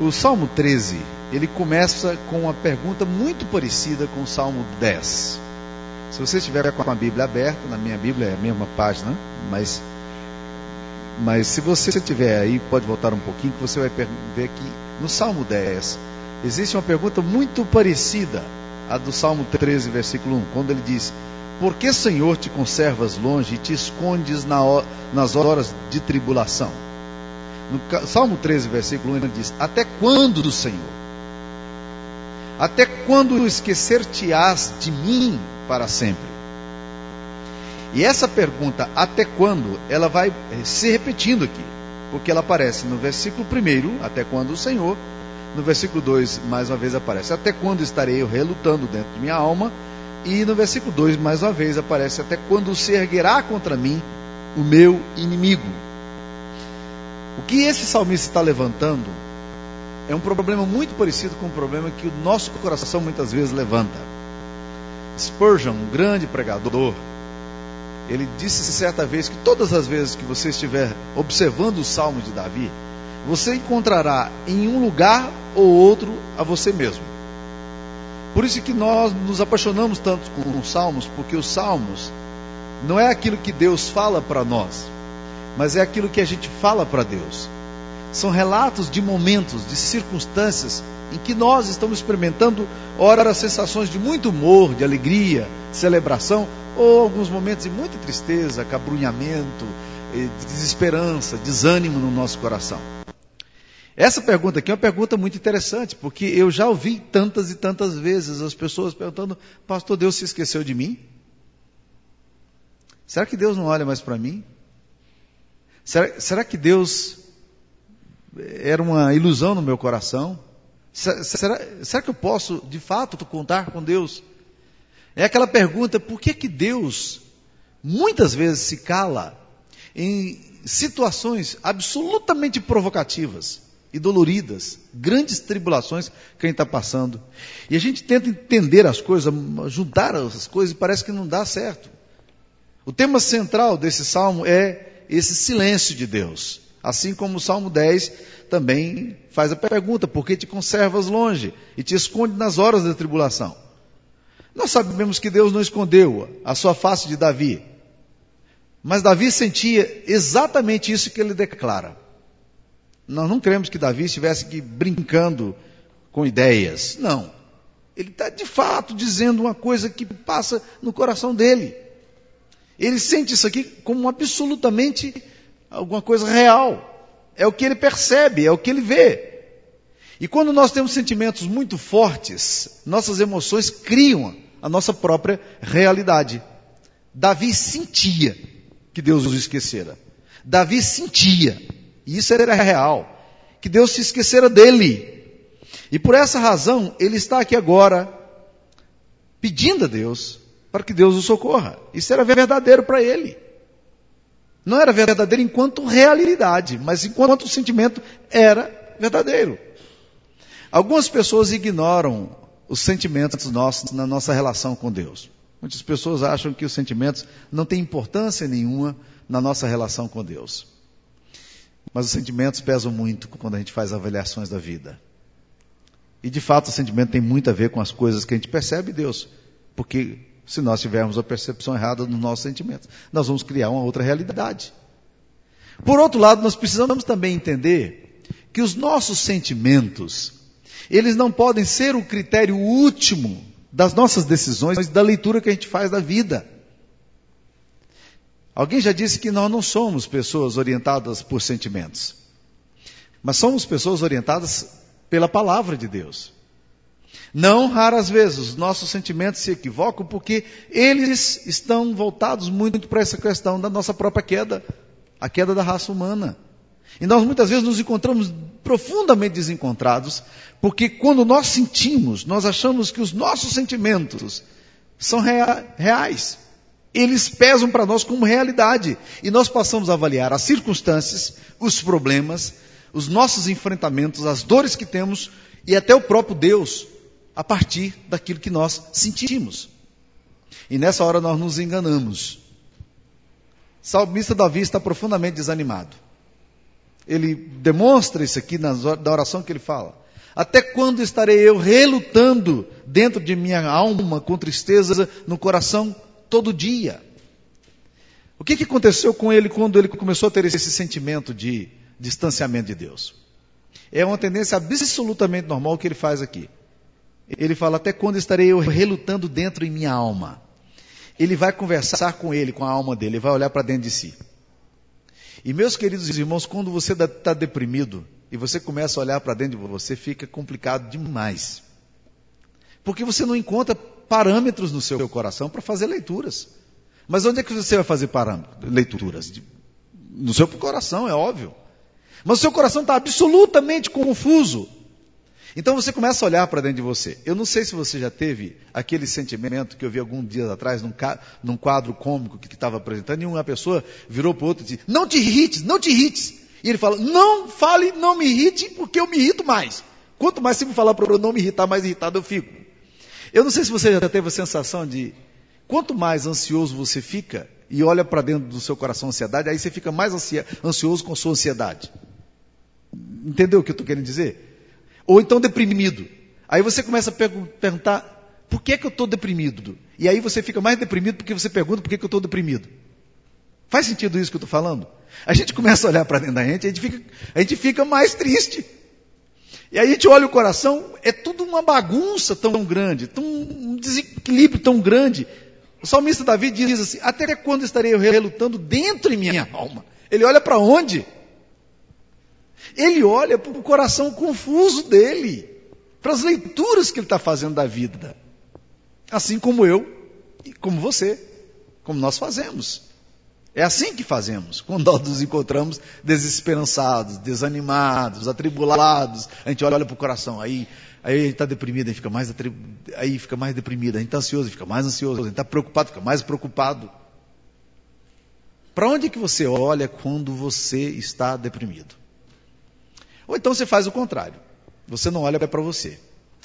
O Salmo 13, ele começa com uma pergunta muito parecida com o Salmo 10. Se você estiver com a Bíblia aberta, na minha Bíblia é a mesma página, mas, mas se você estiver aí, pode voltar um pouquinho, que você vai ver que no Salmo 10 existe uma pergunta muito parecida à do Salmo 13, versículo 1, quando ele diz: Por que, Senhor, te conservas longe e te escondes na, nas horas de tribulação? No Salmo 13, versículo 1, ele diz: Até quando do Senhor? Até quando esquecer-te-ás de mim para sempre? E essa pergunta, até quando, ela vai se repetindo aqui, porque ela aparece no versículo 1, até quando o Senhor, no versículo 2, mais uma vez aparece, até quando estarei eu relutando dentro de minha alma, e no versículo 2, mais uma vez aparece, até quando se erguerá contra mim o meu inimigo. O que esse salmista está levantando é um problema muito parecido com o problema que o nosso coração muitas vezes levanta. Spurgeon, um grande pregador, ele disse certa vez que todas as vezes que você estiver observando o Salmo de Davi, você encontrará em um lugar ou outro a você mesmo. Por isso que nós nos apaixonamos tanto com os salmos, porque os salmos não é aquilo que Deus fala para nós, mas é aquilo que a gente fala para Deus. São relatos de momentos, de circunstâncias em que nós estamos experimentando, ora, sensações de muito humor, de alegria, celebração, ou alguns momentos de muita tristeza, cabrunhamento, desesperança, desânimo no nosso coração. Essa pergunta aqui é uma pergunta muito interessante, porque eu já ouvi tantas e tantas vezes as pessoas perguntando: Pastor, Deus se esqueceu de mim? Será que Deus não olha mais para mim? Será, será que Deus era uma ilusão no meu coração? Será, será que eu posso, de fato, contar com Deus? É aquela pergunta: por que, que Deus muitas vezes se cala em situações absolutamente provocativas e doloridas, grandes tribulações que a gente está passando? E a gente tenta entender as coisas, juntar as coisas e parece que não dá certo. O tema central desse salmo é esse silêncio de Deus. Assim como o Salmo 10 também faz a pergunta: por que te conservas longe e te esconde nas horas da tribulação? Nós sabemos que Deus não escondeu a sua face de Davi, mas Davi sentia exatamente isso que ele declara. Nós não cremos que Davi estivesse aqui brincando com ideias. Não. Ele está de fato dizendo uma coisa que passa no coração dele. Ele sente isso aqui como absolutamente alguma coisa real. É o que ele percebe, é o que ele vê. E quando nós temos sentimentos muito fortes, nossas emoções criam a nossa própria realidade. Davi sentia que Deus os esquecera. Davi sentia, e isso era real, que Deus se esquecera dele. E por essa razão, ele está aqui agora pedindo a Deus para que Deus o socorra. Isso era verdadeiro para ele. Não era verdadeiro enquanto realidade, mas enquanto o sentimento era verdadeiro. Algumas pessoas ignoram os sentimentos nossos na nossa relação com Deus. Muitas pessoas acham que os sentimentos não têm importância nenhuma na nossa relação com Deus. Mas os sentimentos pesam muito quando a gente faz avaliações da vida. E de fato o sentimento tem muito a ver com as coisas que a gente percebe Deus. Porque se nós tivermos a percepção errada dos nossos sentimentos. Nós vamos criar uma outra realidade. Por outro lado, nós precisamos também entender que os nossos sentimentos, eles não podem ser o critério último das nossas decisões, da leitura que a gente faz da vida. Alguém já disse que nós não somos pessoas orientadas por sentimentos, mas somos pessoas orientadas pela palavra de Deus. Não raras vezes os nossos sentimentos se equivocam porque eles estão voltados muito para essa questão da nossa própria queda, a queda da raça humana. E nós muitas vezes nos encontramos profundamente desencontrados, porque quando nós sentimos, nós achamos que os nossos sentimentos são rea reais. Eles pesam para nós como realidade. E nós passamos a avaliar as circunstâncias, os problemas, os nossos enfrentamentos, as dores que temos e até o próprio Deus a partir daquilo que nós sentimos. E nessa hora nós nos enganamos. Salmista Davi está profundamente desanimado. ele demonstra isso aqui na oração que ele fala. Até quando estarei eu relutando dentro de minha alma com tristeza no coração todo dia? O que, que aconteceu com ele quando ele começou a ter esse sentimento de distanciamento de Deus? É uma tendência absolutamente normal que ele faz aqui. Ele fala: Até quando estarei eu relutando dentro em minha alma? Ele vai conversar com ele, com a alma dele, ele vai olhar para dentro de si. E meus queridos irmãos, quando você está deprimido e você começa a olhar para dentro de você, fica complicado demais. Porque você não encontra parâmetros no seu coração para fazer leituras. Mas onde é que você vai fazer leituras? No seu coração, é óbvio. Mas o seu coração está absolutamente confuso. Então você começa a olhar para dentro de você. Eu não sei se você já teve aquele sentimento que eu vi alguns dias atrás num, num quadro cômico que estava apresentando, e uma pessoa virou para outro e disse: Não te irrites, não te irrites. E ele fala: Não fale, não me irrite, porque eu me irrito mais. Quanto mais você me falar para eu não me irritar, mais irritado eu fico. Eu não sei se você já teve a sensação de quanto mais ansioso você fica e olha para dentro do seu coração a ansiedade, aí você fica mais ansioso com a sua ansiedade. Entendeu o que eu estou querendo dizer? Ou então deprimido. Aí você começa a perguntar, por que, é que eu estou deprimido? E aí você fica mais deprimido porque você pergunta por que, é que eu estou deprimido. Faz sentido isso que eu estou falando? A gente começa a olhar para dentro da gente, a gente, fica, a gente fica mais triste. E aí a gente olha o coração, é tudo uma bagunça tão grande, tão, um desequilíbrio tão grande. O salmista Davi diz assim: Até quando estarei eu relutando dentro em minha alma? Ele olha para onde? Ele olha para o coração confuso dele, para as leituras que ele está fazendo da vida. Assim como eu e como você, como nós fazemos. É assim que fazemos. Quando nós nos encontramos desesperançados, desanimados, atribulados, a gente olha para o coração, aí, aí está deprimido, a gente fica mais, aí fica mais deprimido, a gente está ansioso, fica mais ansioso, a gente está preocupado, fica mais preocupado. Para onde que você olha quando você está deprimido? Ou então você faz o contrário. Você não olha para você.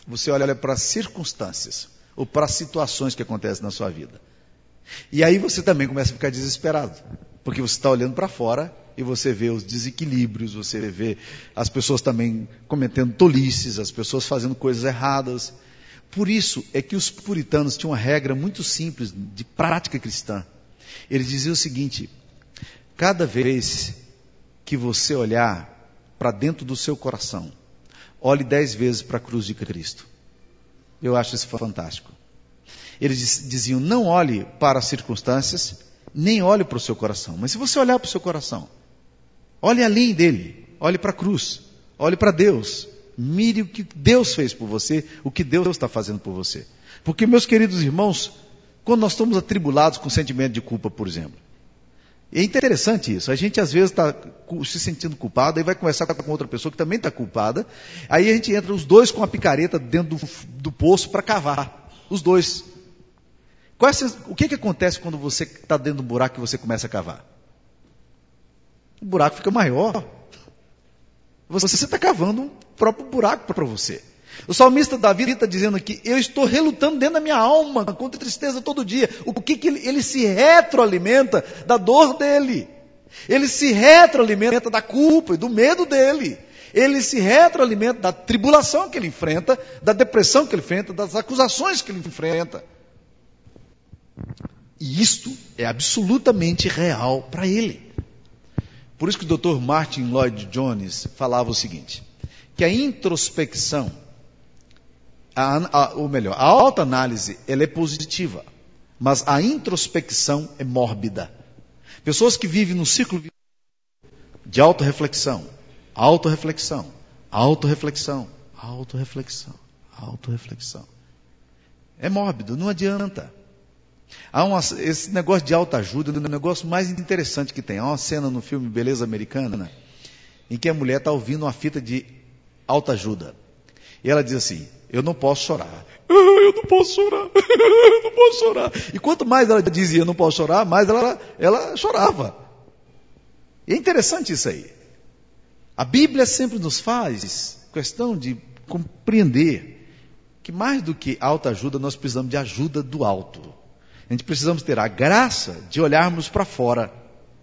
Você olha para as circunstâncias ou para situações que acontecem na sua vida. E aí você também começa a ficar desesperado. Porque você está olhando para fora e você vê os desequilíbrios, você vê as pessoas também cometendo tolices, as pessoas fazendo coisas erradas. Por isso é que os puritanos tinham uma regra muito simples de prática cristã. Eles diziam o seguinte: cada vez que você olhar para dentro do seu coração. Olhe dez vezes para a cruz de Cristo. Eu acho isso fantástico. Eles diziam: não olhe para as circunstâncias, nem olhe para o seu coração. Mas se você olhar para o seu coração, olhe além dele, olhe para a cruz, olhe para Deus. Mire o que Deus fez por você, o que Deus está fazendo por você. Porque, meus queridos irmãos, quando nós estamos atribulados com sentimento de culpa, por exemplo, é interessante isso. A gente às vezes está se sentindo culpado, aí vai conversar com outra pessoa que também está culpada. Aí a gente entra os dois com a picareta dentro do, do poço para cavar. Os dois. É, o que, que acontece quando você está dentro do buraco e você começa a cavar? O buraco fica maior. Você está cavando um próprio buraco para você. O salmista Davi está dizendo aqui: Eu estou relutando dentro da minha alma contra tristeza todo dia. O que, que ele, ele se retroalimenta da dor dele. Ele se retroalimenta da culpa e do medo dele. Ele se retroalimenta da tribulação que ele enfrenta, da depressão que ele enfrenta, das acusações que ele enfrenta. E isto é absolutamente real para ele. Por isso que o Dr. Martin Lloyd Jones falava o seguinte: que a introspecção a, a, ou melhor, a autoanálise ela é positiva, mas a introspecção é mórbida. Pessoas que vivem no círculo de autorreflexão, autorreflexão, autorreflexão, autorreflexão, autorreflexão. É mórbido, não adianta. Há uma, esse negócio de autoajuda é o negócio mais interessante que tem. Há uma cena no filme Beleza Americana em que a mulher está ouvindo uma fita de autoajuda. E ela diz assim: eu não posso chorar. Eu não posso chorar. Eu não posso chorar. E quanto mais ela dizia eu não posso chorar, mais ela, ela chorava. E é interessante isso aí. A Bíblia sempre nos faz questão de compreender que mais do que alta ajuda, nós precisamos de ajuda do alto. A gente precisamos ter a graça de olharmos para fora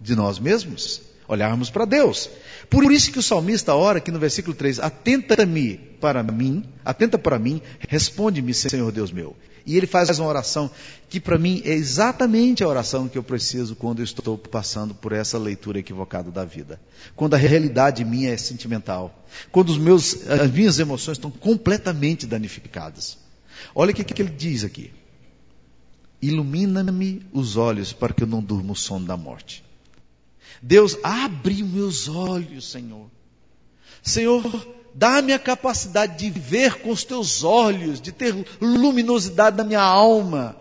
de nós mesmos, olharmos para Deus. Por isso que o salmista ora aqui no versículo 3: Atenta-me para mim, atenta para mim, responde-me, Senhor Deus meu. E ele faz uma oração que para mim é exatamente a oração que eu preciso quando eu estou passando por essa leitura equivocada da vida. Quando a realidade minha é sentimental. Quando os meus, as minhas emoções estão completamente danificadas. Olha o que, que ele diz aqui. Ilumina-me os olhos para que eu não durma o sono da morte. Deus, abre meus olhos, Senhor. Senhor, dá-me a capacidade de ver com os teus olhos, de ter luminosidade na minha alma.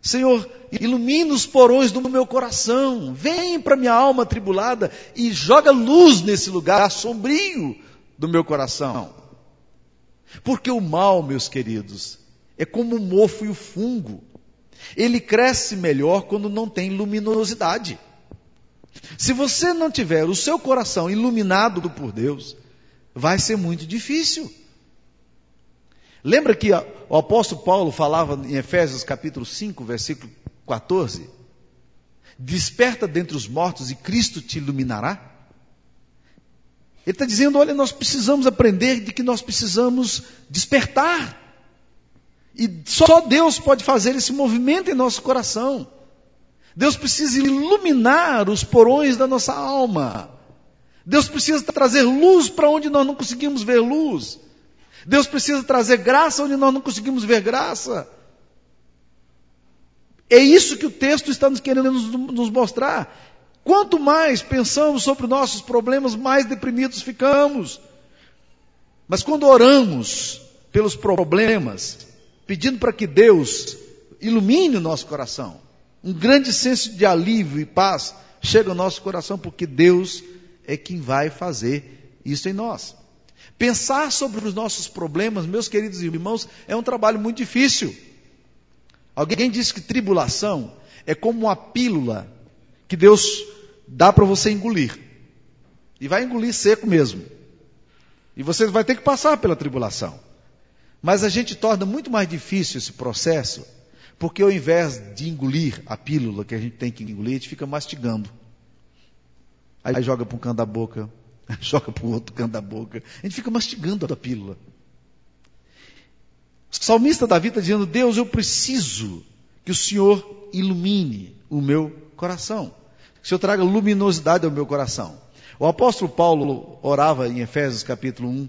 Senhor, ilumina os porões do meu coração. Vem para minha alma tribulada e joga luz nesse lugar sombrio do meu coração. Porque o mal, meus queridos, é como o mofo e o fungo. Ele cresce melhor quando não tem luminosidade. Se você não tiver o seu coração iluminado por Deus, vai ser muito difícil. Lembra que o apóstolo Paulo falava em Efésios capítulo 5, versículo 14? Desperta dentre os mortos e Cristo te iluminará? Ele está dizendo: olha, nós precisamos aprender de que nós precisamos despertar. E só Deus pode fazer esse movimento em nosso coração. Deus precisa iluminar os porões da nossa alma. Deus precisa trazer luz para onde nós não conseguimos ver luz. Deus precisa trazer graça onde nós não conseguimos ver graça. É isso que o texto está nos querendo nos mostrar. Quanto mais pensamos sobre nossos problemas, mais deprimidos ficamos. Mas quando oramos pelos problemas, pedindo para que Deus ilumine o nosso coração, um grande senso de alívio e paz chega ao nosso coração, porque Deus é quem vai fazer isso em nós. Pensar sobre os nossos problemas, meus queridos irmãos, é um trabalho muito difícil. Alguém disse que tribulação é como uma pílula que Deus dá para você engolir. E vai engolir seco mesmo. E você vai ter que passar pela tribulação. Mas a gente torna muito mais difícil esse processo porque ao invés de engolir a pílula que a gente tem que engolir, a gente fica mastigando. Aí joga para um canto da boca, joga para o outro canto da boca. A gente fica mastigando a pílula. O salmista Davi está dizendo: Deus, eu preciso que o Senhor ilumine o meu coração. Que o Senhor traga luminosidade ao meu coração. O apóstolo Paulo orava em Efésios capítulo 1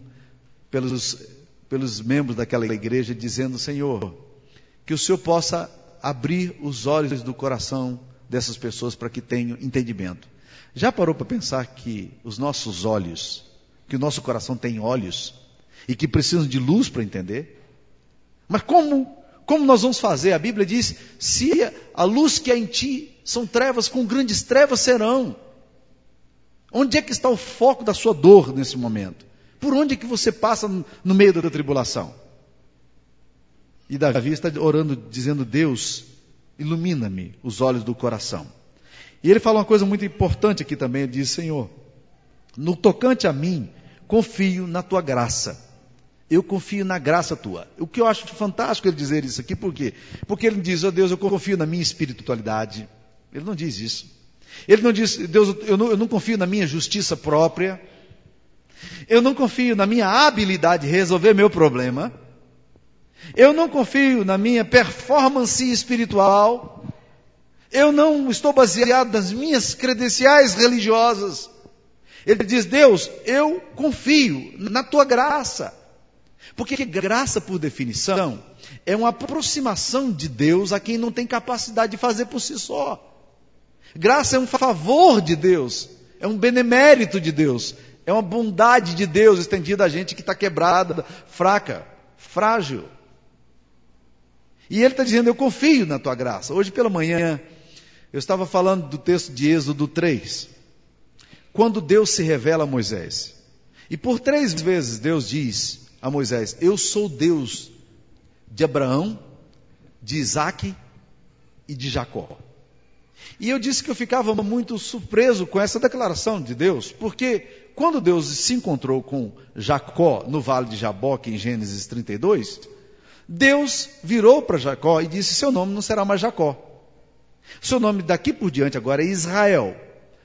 pelos, pelos membros daquela igreja, dizendo: Senhor, que o Senhor possa abrir os olhos do coração dessas pessoas para que tenham entendimento. Já parou para pensar que os nossos olhos, que o nosso coração tem olhos e que precisam de luz para entender? Mas como, como nós vamos fazer? A Bíblia diz: se a luz que há em ti são trevas, com grandes trevas serão. Onde é que está o foco da sua dor nesse momento? Por onde é que você passa no meio da tribulação? E Davi está orando, dizendo: Deus, ilumina-me os olhos do coração. E ele fala uma coisa muito importante aqui também: ele diz, Senhor, no tocante a mim, confio na tua graça. Eu confio na graça tua. O que eu acho fantástico ele dizer isso aqui, por quê? Porque ele diz, ó oh Deus, eu confio na minha espiritualidade. Ele não diz isso. Ele não diz, Deus, eu não, eu não confio na minha justiça própria. Eu não confio na minha habilidade de resolver meu problema. Eu não confio na minha performance espiritual. Eu não estou baseado nas minhas credenciais religiosas. Ele diz: Deus, eu confio na tua graça. Porque graça, por definição, é uma aproximação de Deus a quem não tem capacidade de fazer por si só. Graça é um favor de Deus, é um benemérito de Deus, é uma bondade de Deus estendida a gente que está quebrada, fraca, frágil. E ele está dizendo: Eu confio na tua graça. Hoje pela manhã, eu estava falando do texto de Êxodo 3. Quando Deus se revela a Moisés. E por três vezes Deus diz a Moisés: Eu sou Deus de Abraão, de Isaac e de Jacó. E eu disse que eu ficava muito surpreso com essa declaração de Deus, porque quando Deus se encontrou com Jacó no vale de Jaboque, em Gênesis 32, Deus virou para Jacó e disse: Seu nome não será mais Jacó. Seu nome daqui por diante agora é Israel,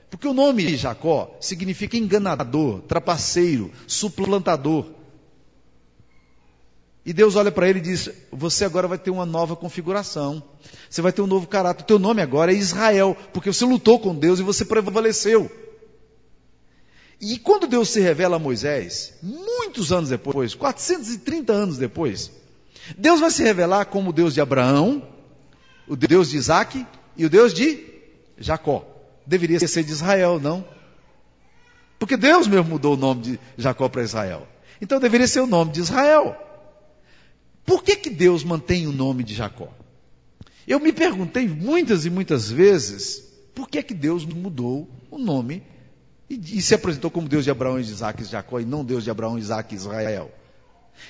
Porque o nome Jacó significa enganador, trapaceiro, suplantador. E Deus olha para ele e diz: Você agora vai ter uma nova configuração. Você vai ter um novo caráter. O teu nome agora é Israel, porque você lutou com Deus e você prevaleceu. E quando Deus se revela a Moisés, muitos anos depois, 430 anos depois, Deus vai se revelar como o Deus de Abraão, o Deus de Isaac e o Deus de Jacó. Deveria ser de Israel, não? Porque Deus mesmo mudou o nome de Jacó para Israel. Então deveria ser o nome de Israel. Por que, que Deus mantém o nome de Jacó? Eu me perguntei muitas e muitas vezes por que, que Deus mudou o nome e, e se apresentou como Deus de Abraão, de Isaac e Jacó e não Deus de Abraão, Isaac e Israel.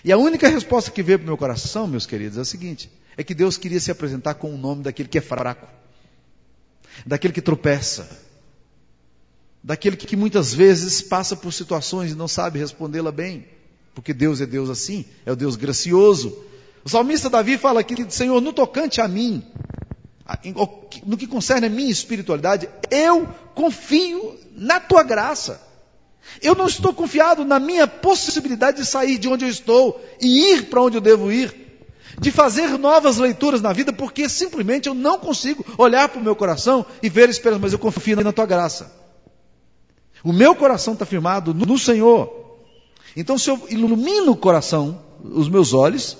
E a única resposta que veio para o meu coração, meus queridos, é a seguinte: é que Deus queria se apresentar com o nome daquele que é fraco, daquele que tropeça, daquele que muitas vezes passa por situações e não sabe respondê-la bem, porque Deus é Deus assim, é o Deus gracioso. O salmista Davi fala aqui, Senhor, no tocante a mim, no que concerne a minha espiritualidade, eu confio na tua graça. Eu não estou confiado na minha possibilidade de sair de onde eu estou e ir para onde eu devo ir, de fazer novas leituras na vida, porque simplesmente eu não consigo olhar para o meu coração e ver esperança, mas eu confio na tua graça. O meu coração está firmado no Senhor. Então, se eu ilumino o coração, os meus olhos,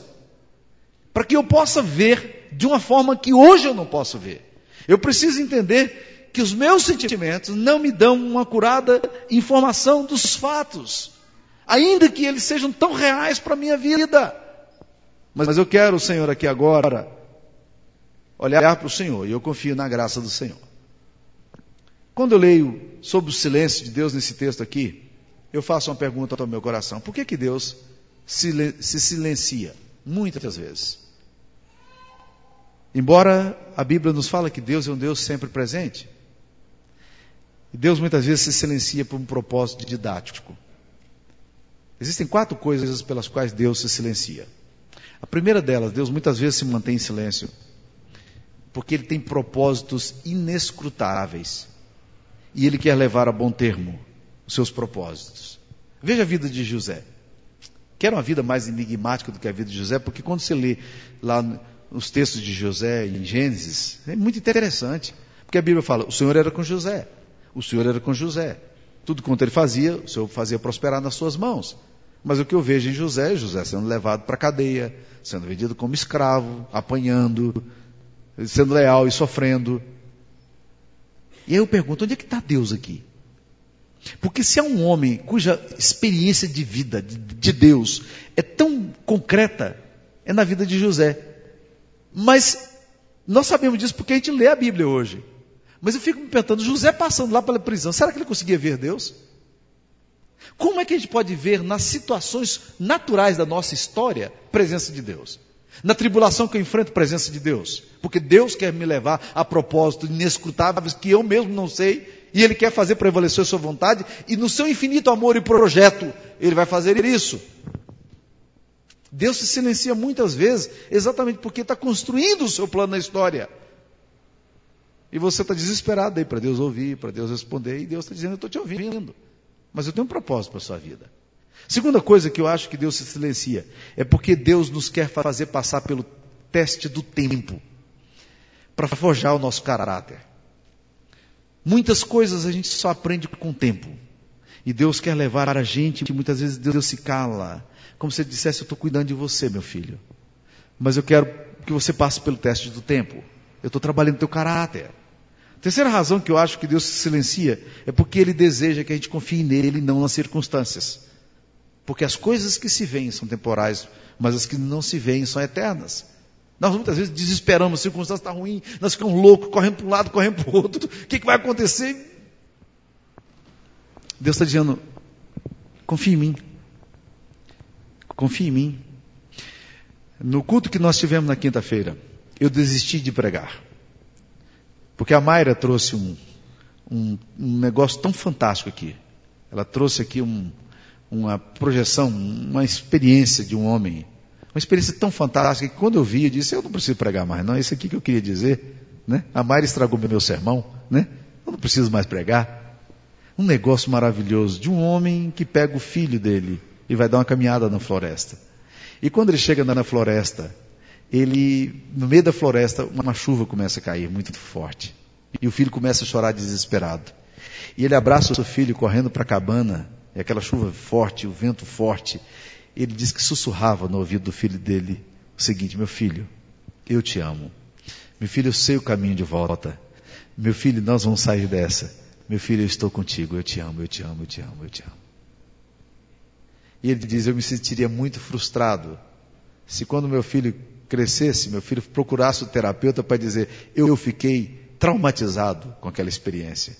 para que eu possa ver de uma forma que hoje eu não posso ver, eu preciso entender que os meus sentimentos não me dão uma curada informação dos fatos, ainda que eles sejam tão reais para a minha vida. Mas eu quero, Senhor, aqui agora, olhar para o Senhor e eu confio na graça do Senhor. Quando eu leio sobre o silêncio de Deus nesse texto aqui, eu faço uma pergunta ao meu coração: por que, que Deus se silencia? Muitas vezes. Embora a Bíblia nos fala que Deus é um Deus sempre presente, e Deus muitas vezes se silencia por um propósito didático. Existem quatro coisas pelas quais Deus se silencia. A primeira delas, Deus muitas vezes se mantém em silêncio porque Ele tem propósitos inescrutáveis e Ele quer levar a bom termo os seus propósitos. Veja a vida de José. Quer uma vida mais enigmática do que a vida de José, porque quando você lê lá nos textos de José em Gênesis, é muito interessante. Porque a Bíblia fala: o Senhor era com José. O Senhor era com José. Tudo quanto ele fazia, o Senhor fazia prosperar nas suas mãos. Mas o que eu vejo em José, José sendo levado para a cadeia, sendo vendido como escravo, apanhando, sendo leal e sofrendo. E aí eu pergunto, onde é que está Deus aqui? Porque se há um homem cuja experiência de vida, de, de Deus, é tão concreta, é na vida de José. Mas nós sabemos disso porque a gente lê a Bíblia hoje. Mas eu fico me perguntando, José passando lá pela prisão, será que ele conseguia ver Deus? Como é que a gente pode ver nas situações naturais da nossa história presença de Deus? Na tribulação que eu enfrento presença de Deus? Porque Deus quer me levar a propósitos inescrutáveis que eu mesmo não sei e Ele quer fazer prevalecer a sua vontade e no seu infinito amor e projeto Ele vai fazer isso. Deus se silencia muitas vezes exatamente porque está construindo o seu plano na história. E você está desesperado aí para Deus ouvir, para Deus responder, e Deus está dizendo: Eu estou te ouvindo, mas eu tenho um propósito para a sua vida. Segunda coisa que eu acho que Deus se silencia é porque Deus nos quer fazer passar pelo teste do tempo para forjar o nosso caráter. Muitas coisas a gente só aprende com o tempo. E Deus quer levar a gente, e muitas vezes Deus se cala. Como se ele dissesse, eu estou cuidando de você, meu filho. Mas eu quero que você passe pelo teste do tempo. Eu estou trabalhando teu caráter. Terceira razão que eu acho que Deus se silencia é porque Ele deseja que a gente confie nele e não nas circunstâncias. Porque as coisas que se veem são temporais, mas as que não se veem são eternas. Nós muitas vezes desesperamos, a circunstância está ruim, nós ficamos loucos, correndo para um lado, correndo para o outro. O que, que vai acontecer? Deus está dizendo: confie em mim. Confie em mim. No culto que nós tivemos na quinta-feira, eu desisti de pregar. Porque a Mayra trouxe um, um, um negócio tão fantástico aqui. Ela trouxe aqui um, uma projeção, uma experiência de um homem. Uma experiência tão fantástica que quando eu vi, eu disse, eu não preciso pregar mais, não, é isso aqui que eu queria dizer. Né? A Mayra estragou meu sermão, né? Eu não preciso mais pregar. um negócio maravilhoso de um homem que pega o filho dele e vai dar uma caminhada na floresta. E quando ele chega na floresta, ele, no meio da floresta, uma chuva começa a cair muito forte. E o filho começa a chorar desesperado. E ele abraça o seu filho correndo para a cabana, e aquela chuva forte, o vento forte. Ele diz que sussurrava no ouvido do filho dele o seguinte: Meu filho, eu te amo. Meu filho, eu sei o caminho de volta. Meu filho, nós vamos sair dessa. Meu filho, eu estou contigo. Eu te amo, eu te amo, eu te amo, eu te amo. E ele diz: Eu me sentiria muito frustrado se quando meu filho crescesse, meu filho procurasse o terapeuta para dizer: Eu fiquei traumatizado com aquela experiência.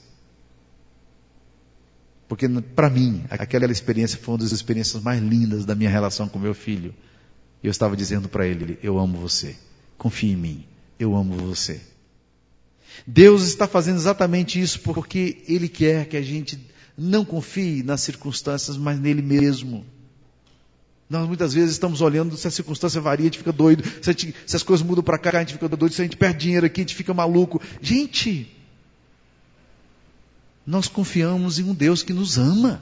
Porque para mim, aquela experiência foi uma das experiências mais lindas da minha relação com meu filho. Eu estava dizendo para ele: Eu amo você. Confie em mim. Eu amo você. Deus está fazendo exatamente isso porque Ele quer que a gente não confie nas circunstâncias, mas nele mesmo. Nós muitas vezes estamos olhando, se a circunstância varia, a gente fica doido. Se, gente, se as coisas mudam para cá, a gente fica doido. Se a gente perde dinheiro aqui, a gente fica maluco. Gente, nós confiamos em um Deus que nos ama.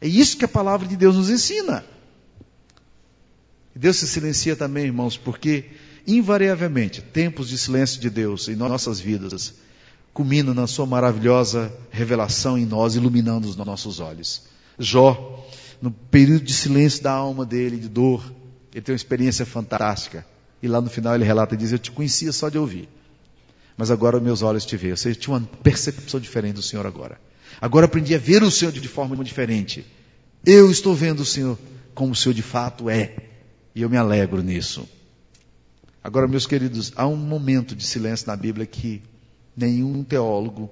É isso que a palavra de Deus nos ensina. Deus se silencia também, irmãos, porque invariavelmente tempos de silêncio de Deus em nossas vidas culminam na sua maravilhosa revelação em nós, iluminando os nossos olhos. Jó, no período de silêncio da alma dele, de dor, ele tem uma experiência fantástica. E lá no final ele relata e diz: Eu te conhecia só de ouvir mas agora meus olhos te veem. Ou seja, tinha uma percepção diferente do Senhor agora. Agora aprendi a ver o Senhor de forma diferente. Eu estou vendo o Senhor como o Senhor de fato é. E eu me alegro nisso. Agora, meus queridos, há um momento de silêncio na Bíblia que nenhum teólogo,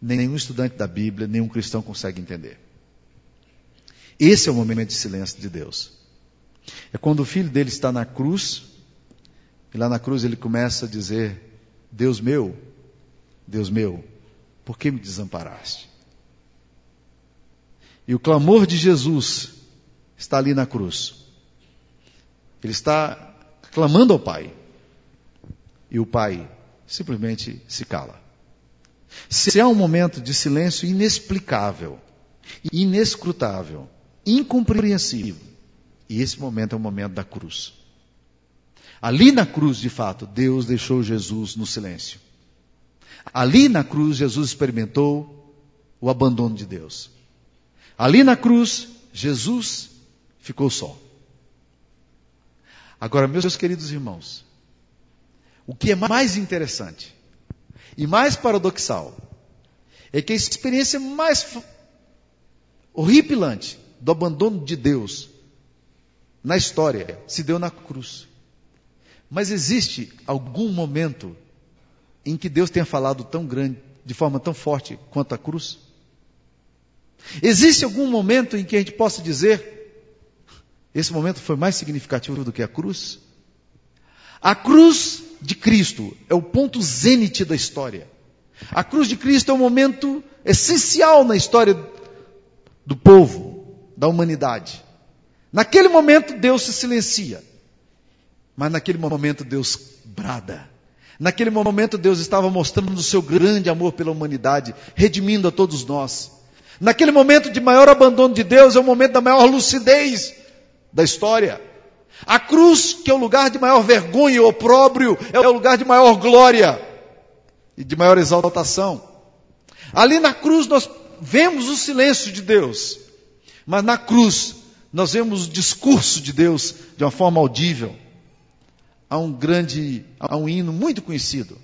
nenhum estudante da Bíblia, nenhum cristão consegue entender. Esse é o momento de silêncio de Deus. É quando o filho dele está na cruz, e lá na cruz ele começa a dizer: Deus meu, Deus meu, por que me desamparaste? E o clamor de Jesus está ali na cruz. Ele está clamando ao Pai. E o Pai simplesmente se cala. Se há um momento de silêncio inexplicável, inescrutável, incompreensível, e esse momento é o momento da cruz. Ali na cruz, de fato, Deus deixou Jesus no silêncio. Ali na cruz, Jesus experimentou o abandono de Deus. Ali na cruz, Jesus ficou só. Agora, meus queridos irmãos, o que é mais interessante e mais paradoxal é que a experiência mais horripilante do abandono de Deus na história se deu na cruz. Mas existe algum momento em que Deus tenha falado tão grande, de forma tão forte quanto a cruz? Existe algum momento em que a gente possa dizer, esse momento foi mais significativo do que a cruz? A cruz de Cristo é o ponto zênite da história. A cruz de Cristo é um momento essencial na história do povo, da humanidade. Naquele momento Deus se silencia. Mas naquele momento Deus brada. Naquele momento Deus estava mostrando o seu grande amor pela humanidade, redimindo a todos nós. Naquele momento de maior abandono de Deus é o momento da maior lucidez da história. A cruz, que é o lugar de maior vergonha e opróbrio, é o lugar de maior glória e de maior exaltação. Ali na cruz nós vemos o silêncio de Deus, mas na cruz nós vemos o discurso de Deus de uma forma audível há um grande, há um hino muito conhecido.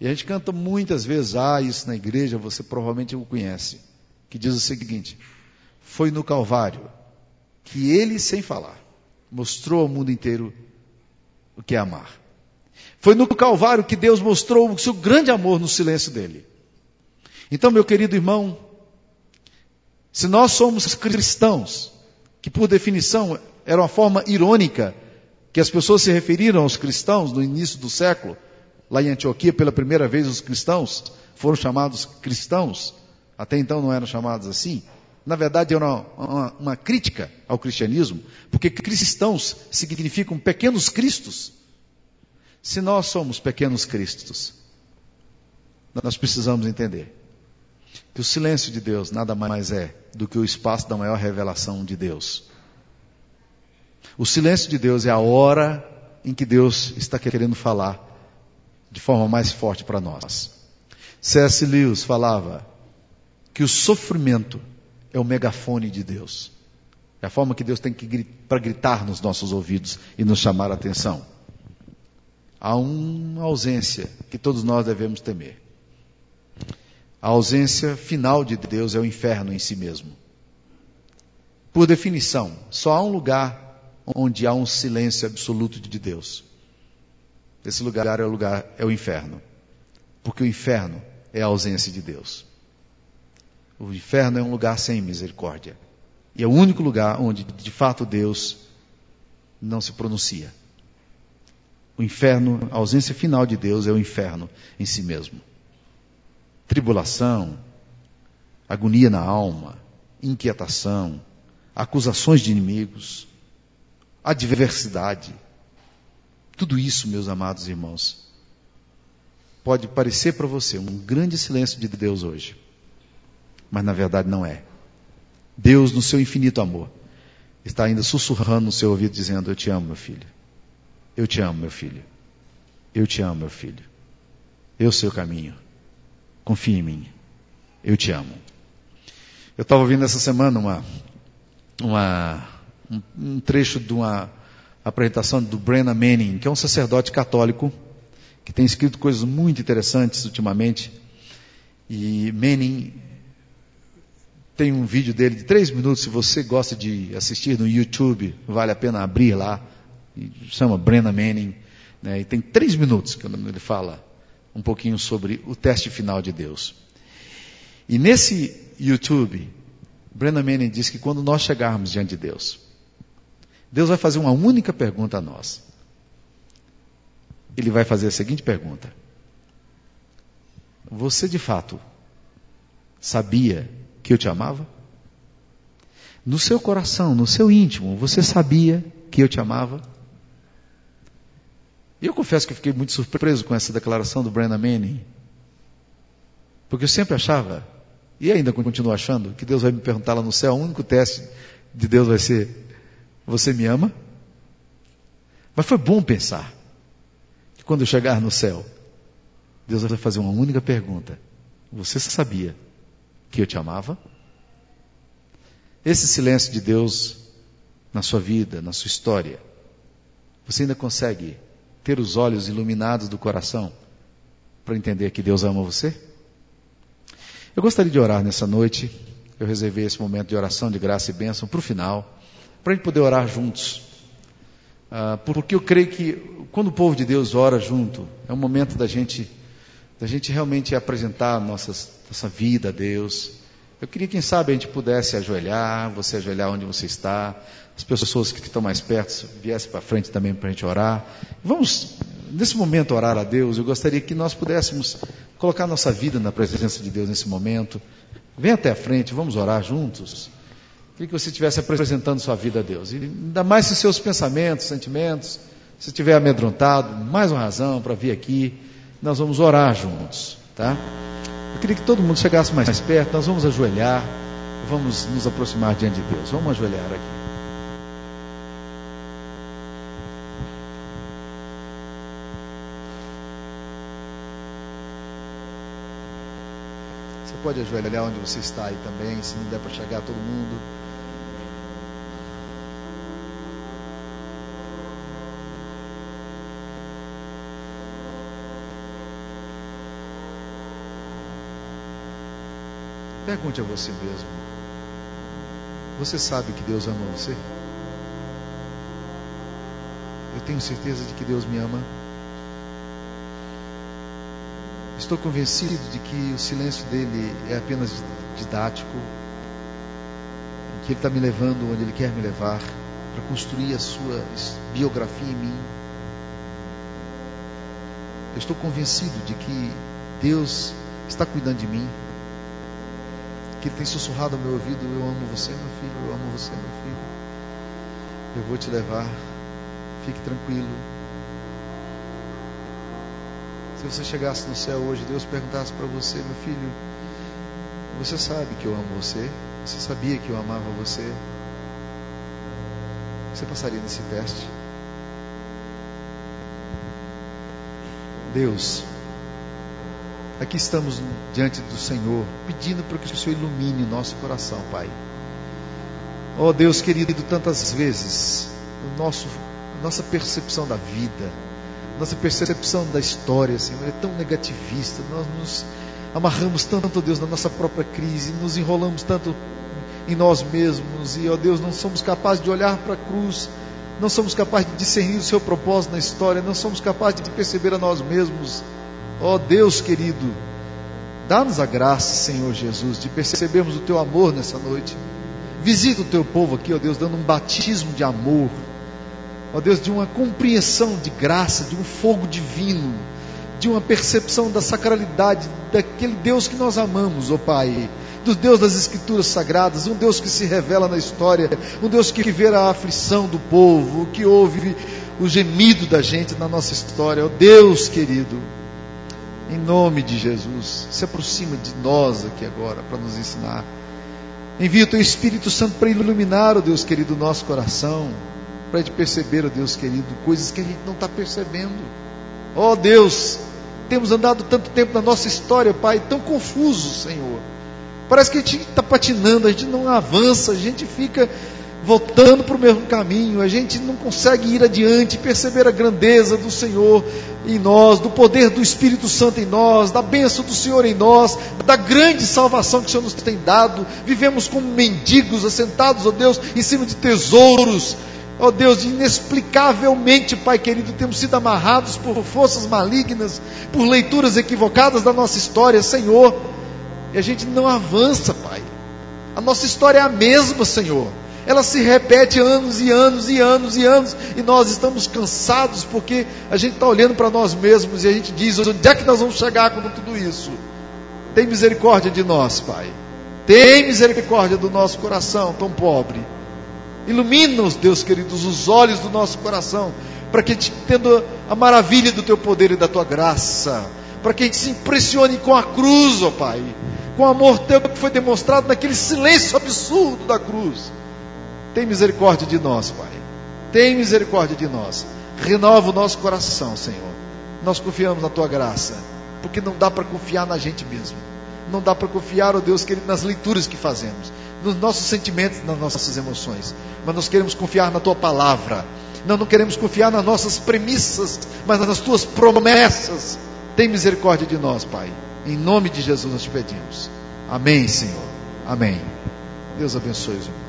E a gente canta muitas vezes, ah, isso na igreja, você provavelmente o conhece, que diz o seguinte: Foi no Calvário que ele, sem falar, mostrou ao mundo inteiro o que é amar. Foi no Calvário que Deus mostrou o seu grande amor no silêncio dele. Então, meu querido irmão, se nós somos cristãos, que por definição era uma forma irônica que as pessoas se referiram aos cristãos no início do século, lá em Antioquia, pela primeira vez, os cristãos foram chamados cristãos, até então não eram chamados assim. Na verdade, era uma, uma, uma crítica ao cristianismo, porque cristãos significam pequenos cristos. Se nós somos pequenos cristos, nós precisamos entender que o silêncio de Deus nada mais é do que o espaço da maior revelação de Deus. O silêncio de Deus é a hora em que Deus está querendo falar de forma mais forte para nós. C.S. Lewis falava que o sofrimento é o megafone de Deus. É a forma que Deus tem que para gritar nos nossos ouvidos e nos chamar a atenção. Há uma ausência que todos nós devemos temer. A ausência final de Deus é o inferno em si mesmo. Por definição, só há um lugar onde há um silêncio absoluto de Deus. Esse lugar é o lugar é o inferno. Porque o inferno é a ausência de Deus. O inferno é um lugar sem misericórdia. E é o único lugar onde, de fato, Deus não se pronuncia. O inferno, a ausência final de Deus é o inferno em si mesmo. Tribulação, agonia na alma, inquietação, acusações de inimigos, adversidade. Tudo isso, meus amados irmãos, pode parecer para você um grande silêncio de Deus hoje, mas na verdade não é. Deus, no seu infinito amor, está ainda sussurrando no seu ouvido, dizendo: Eu te amo, meu filho. Eu te amo, meu filho. Eu te amo, meu filho. Eu sei o caminho. Confie em mim. Eu te amo. Eu estava ouvindo essa semana uma, uma, um, um trecho de uma apresentação do Brennan Manning, que é um sacerdote católico que tem escrito coisas muito interessantes ultimamente. E Manning tem um vídeo dele de três minutos, se você gosta de assistir no YouTube, vale a pena abrir lá. Chama Brenna Manning. Né, e tem três minutos que ele fala um pouquinho sobre o teste final de Deus. E nesse YouTube, Brenna Manning diz que quando nós chegarmos diante de Deus, Deus vai fazer uma única pergunta a nós. Ele vai fazer a seguinte pergunta: Você de fato sabia que eu te amava? No seu coração, no seu íntimo, você sabia que eu te amava? E eu confesso que fiquei muito surpreso com essa declaração do Brandon Manning. Porque eu sempre achava, e ainda continuo achando, que Deus vai me perguntar lá no céu, o único teste de Deus vai ser: Você me ama? Mas foi bom pensar que quando eu chegar no céu, Deus vai fazer uma única pergunta: Você sabia que eu te amava? Esse silêncio de Deus na sua vida, na sua história, você ainda consegue ter os olhos iluminados do coração para entender que Deus ama você? Eu gostaria de orar nessa noite. Eu reservei esse momento de oração, de graça e bênção para o final, para a gente poder orar juntos. Ah, porque eu creio que quando o povo de Deus ora junto, é um momento da gente da gente realmente apresentar nossas, nossa vida a Deus. Eu queria, quem sabe, a gente pudesse ajoelhar, você ajoelhar onde você está, as pessoas que estão mais perto viessem para frente também para a gente orar. Vamos, nesse momento, orar a Deus. Eu gostaria que nós pudéssemos colocar nossa vida na presença de Deus nesse momento. Vem até a frente, vamos orar juntos. Queria que você estivesse apresentando sua vida a Deus. E ainda mais se seus pensamentos, sentimentos, se estiver amedrontado, mais uma razão para vir aqui nós vamos orar juntos, tá? Eu queria que todo mundo chegasse mais perto, nós vamos ajoelhar, vamos nos aproximar diante de Deus. Vamos ajoelhar aqui. Você pode ajoelhar onde você está aí também, se não der para chegar todo mundo. Pergunte a você mesmo: Você sabe que Deus ama você? Eu tenho certeza de que Deus me ama. Estou convencido de que o silêncio dele é apenas didático, que ele está me levando onde ele quer me levar, para construir a sua biografia em mim. Eu estou convencido de que Deus está cuidando de mim que tem sussurrado ao meu ouvido: Eu amo você, meu filho, eu amo você, meu filho. Eu vou te levar, fique tranquilo. Se você chegasse no céu hoje, Deus perguntasse para você, meu filho, Você sabe que eu amo você. Você sabia que eu amava você. Você passaria nesse teste? Deus, aqui estamos diante do Senhor, pedindo para que o Senhor ilumine o nosso coração, Pai. Oh Deus querido, tantas vezes, o nosso, nossa percepção da vida, nossa percepção da história, Senhor, é tão negativista. Nós nos amarramos tanto, Deus, na nossa própria crise, nos enrolamos tanto em nós mesmos, e, ó Deus, não somos capazes de olhar para a cruz, não somos capazes de discernir o seu propósito na história, não somos capazes de perceber a nós mesmos. Ó Deus querido, dá-nos a graça, Senhor Jesus, de percebermos o teu amor nessa noite. Visita o teu povo aqui, ó Deus, dando um batismo de amor, ó Deus, de uma compreensão de graça, de um fogo divino, de uma percepção da sacralidade daquele Deus que nós amamos, ó Pai, do Deus das Escrituras Sagradas, um Deus que se revela na história, um Deus que vê a aflição do povo, que ouve o gemido da gente na nossa história, ó Deus querido, em nome de Jesus, se aproxima de nós aqui agora para nos ensinar. Envia o teu Espírito Santo para iluminar, ó Deus querido, o nosso coração, para te perceber, ó Deus querido, coisas que a gente não está percebendo. Ó Deus, temos andado tanto tempo na nossa história, Pai, tão confuso, Senhor. Parece que a gente está patinando, a gente não avança, a gente fica voltando para o mesmo caminho, a gente não consegue ir adiante, perceber a grandeza do Senhor em nós, do poder do Espírito Santo em nós, da bênção do Senhor em nós, da grande salvação que o Senhor nos tem dado. Vivemos como mendigos, assentados, ó Deus, em cima de tesouros. Ó Deus, inexplicavelmente, Pai querido, temos sido amarrados por forças malignas, por leituras equivocadas da nossa história, Senhor. E a gente não avança, Pai. A nossa história é a mesma, Senhor ela se repete anos e anos e anos e anos, e nós estamos cansados porque a gente está olhando para nós mesmos e a gente diz: onde é que nós vamos chegar com tudo isso? Tem misericórdia de nós, Pai. Tem misericórdia do nosso coração tão pobre. Ilumina-nos, Deus queridos, os olhos do nosso coração, para que a gente entenda a maravilha do teu poder e da tua graça, para que a gente se impressione com a cruz, ó Pai, com o amor teu que foi demonstrado naquele silêncio absurdo da cruz. Tem misericórdia de nós, Pai. Tem misericórdia de nós. Renova o nosso coração, Senhor. Nós confiamos na tua graça, porque não dá para confiar na gente mesmo. Não dá para confiar, ó Deus querido, nas leituras que fazemos, nos nossos sentimentos, nas nossas emoções. Mas nós queremos confiar na tua palavra. Nós não queremos confiar nas nossas premissas, mas nas tuas promessas. Tem misericórdia de nós, Pai. Em nome de Jesus nós te pedimos. Amém, Senhor. Amém. Deus abençoe os irmãos.